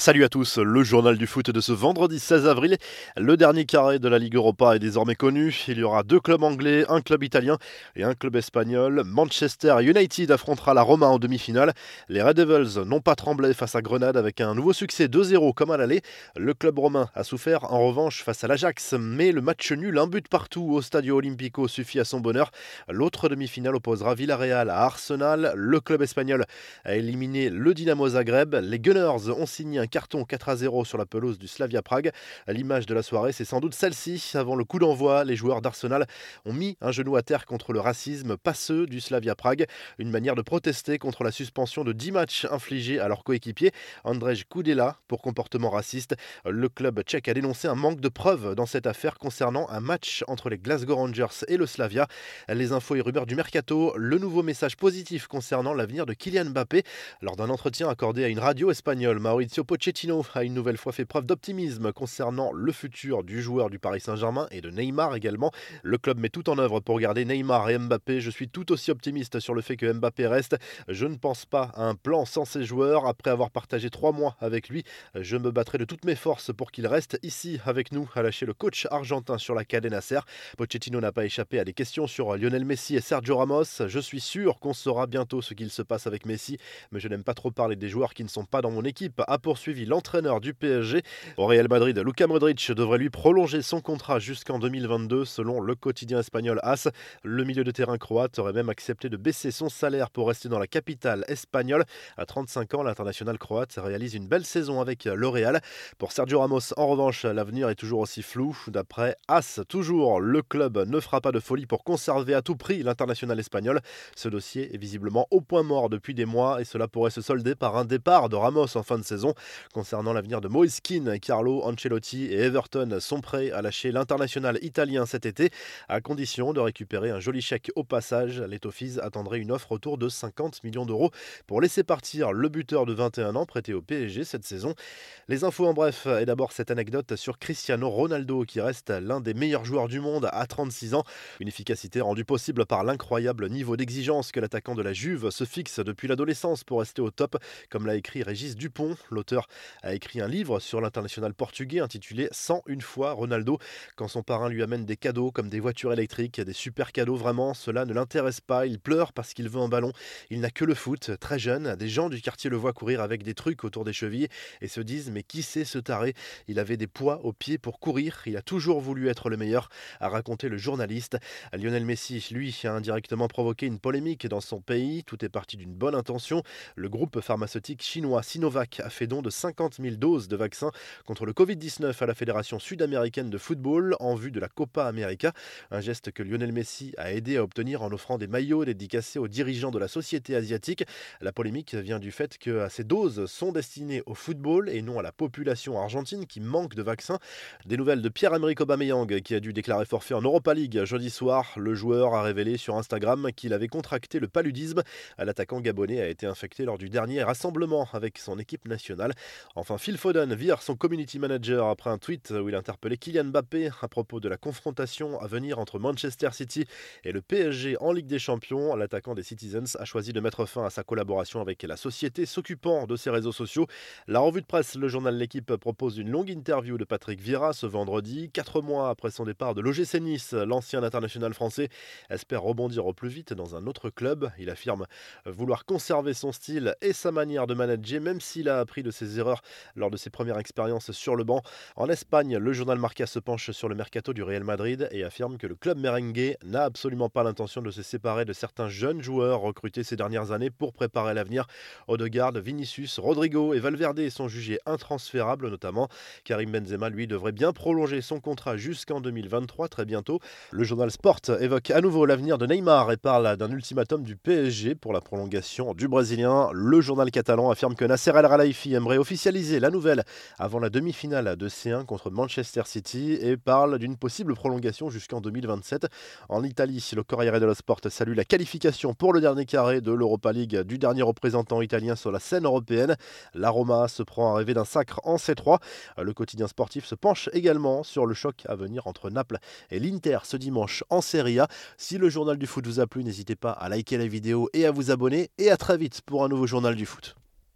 Salut à tous, le journal du foot de ce vendredi 16 avril. Le dernier carré de la Ligue Europa est désormais connu. Il y aura deux clubs anglais, un club italien et un club espagnol. Manchester United affrontera la Roma en demi-finale. Les Red Devils n'ont pas tremblé face à Grenade avec un nouveau succès 2-0 comme à l'aller. Le club romain a souffert en revanche face à l'Ajax, mais le match nul, un but partout au Stadio Olimpico suffit à son bonheur. L'autre demi-finale opposera Villarreal à Arsenal. Le club espagnol a éliminé le Dynamo Zagreb. Les Gunners ont signé un carton 4 à 0 sur la pelouse du Slavia Prague. L'image de la soirée, c'est sans doute celle-ci. Avant le coup d'envoi, les joueurs d'Arsenal ont mis un genou à terre contre le racisme passeux du Slavia Prague, une manière de protester contre la suspension de 10 matchs infligés à leur coéquipier Andrzej Kudela pour comportement raciste. Le club tchèque a dénoncé un manque de preuves dans cette affaire concernant un match entre les Glasgow Rangers et le Slavia. Les infos et rumeurs du mercato, le nouveau message positif concernant l'avenir de Kylian Mbappé lors d'un entretien accordé à une radio espagnole, Maurizio Pochettino a une nouvelle fois fait preuve d'optimisme concernant le futur du joueur du Paris Saint-Germain et de Neymar également. Le club met tout en œuvre pour garder Neymar et Mbappé. Je suis tout aussi optimiste sur le fait que Mbappé reste. Je ne pense pas à un plan sans ces joueurs. Après avoir partagé trois mois avec lui, je me battrai de toutes mes forces pour qu'il reste ici avec nous, a lâché le coach argentin sur la cadena Nasser. Pochettino n'a pas échappé à des questions sur Lionel Messi et Sergio Ramos. Je suis sûr qu'on saura bientôt ce qu'il se passe avec Messi, mais je n'aime pas trop parler des joueurs qui ne sont pas dans mon équipe. L'entraîneur du PSG. Au Real Madrid, Luka Modric devrait lui prolonger son contrat jusqu'en 2022 selon le quotidien espagnol AS. Le milieu de terrain croate aurait même accepté de baisser son salaire pour rester dans la capitale espagnole. À 35 ans, l'international croate réalise une belle saison avec le Real. Pour Sergio Ramos, en revanche, l'avenir est toujours aussi flou. D'après AS, toujours, le club ne fera pas de folie pour conserver à tout prix l'international espagnol. Ce dossier est visiblement au point mort depuis des mois et cela pourrait se solder par un départ de Ramos en fin de saison. Concernant l'avenir de Moïse Carlo Ancelotti et Everton sont prêts à lâcher l'international italien cet été, à condition de récupérer un joli chèque au passage. Les Toffees attendraient une offre autour de 50 millions d'euros pour laisser partir le buteur de 21 ans prêté au PSG cette saison. Les infos en bref, et d'abord cette anecdote sur Cristiano Ronaldo qui reste l'un des meilleurs joueurs du monde à 36 ans. Une efficacité rendue possible par l'incroyable niveau d'exigence que l'attaquant de la Juve se fixe depuis l'adolescence pour rester au top, comme l'a écrit Régis Dupont, l'auteur a écrit un livre sur l'international portugais intitulé 101 fois Ronaldo. Quand son parrain lui amène des cadeaux comme des voitures électriques, des super cadeaux, vraiment, cela ne l'intéresse pas. Il pleure parce qu'il veut un ballon. Il n'a que le foot. Très jeune, des gens du quartier le voient courir avec des trucs autour des chevilles et se disent Mais qui c'est ce taré Il avait des poids aux pieds pour courir. Il a toujours voulu être le meilleur, a raconté le journaliste. Lionel Messi, lui, a indirectement provoqué une polémique dans son pays. Tout est parti d'une bonne intention. Le groupe pharmaceutique chinois Sinovac a fait don de 50 000 doses de vaccins contre le Covid-19 à la Fédération sud-américaine de football en vue de la Copa América. Un geste que Lionel Messi a aidé à obtenir en offrant des maillots dédicacés aux dirigeants de la société asiatique. La polémique vient du fait que ces doses sont destinées au football et non à la population argentine qui manque de vaccins. Des nouvelles de Pierre-Emerick Aubameyang qui a dû déclarer forfait en Europa League jeudi soir. Le joueur a révélé sur Instagram qu'il avait contracté le paludisme. L'attaquant gabonais a été infecté lors du dernier rassemblement avec son équipe nationale. Enfin, Phil Foden vire son community manager après un tweet où il interpellait Kylian Mbappé à propos de la confrontation à venir entre Manchester City et le PSG en Ligue des Champions. L'attaquant des Citizens a choisi de mettre fin à sa collaboration avec la société s'occupant de ses réseaux sociaux. La revue de presse, le journal L'équipe propose une longue interview de Patrick Vieira ce vendredi. Quatre mois après son départ de l'OGC Nice, l'ancien international français espère rebondir au plus vite dans un autre club. Il affirme vouloir conserver son style et sa manière de manager, même s'il a appris de ses erreurs lors de ses premières expériences sur le banc. En Espagne, le journal Marca se penche sur le mercato du Real Madrid et affirme que le club merengue n'a absolument pas l'intention de se séparer de certains jeunes joueurs recrutés ces dernières années pour préparer l'avenir. Odegaard, Vinicius, Rodrigo et Valverde sont jugés intransférables notamment. Karim Benzema, lui, devrait bien prolonger son contrat jusqu'en 2023 très bientôt. Le journal Sport évoque à nouveau l'avenir de Neymar et parle d'un ultimatum du PSG pour la prolongation du Brésilien. Le journal catalan affirme que Nasser El Khelaifi aimerait officialiser la nouvelle avant la demi-finale de C1 contre Manchester City et parle d'une possible prolongation jusqu'en 2027. En Italie, le Corriere dello Sport salue la qualification pour le dernier carré de l'Europa League du dernier représentant italien sur la scène européenne. La Roma se prend à rêver d'un sacre en C3. Le quotidien sportif se penche également sur le choc à venir entre Naples et l'Inter ce dimanche en Serie A. Si le journal du foot vous a plu, n'hésitez pas à liker la vidéo et à vous abonner. Et à très vite pour un nouveau journal du foot.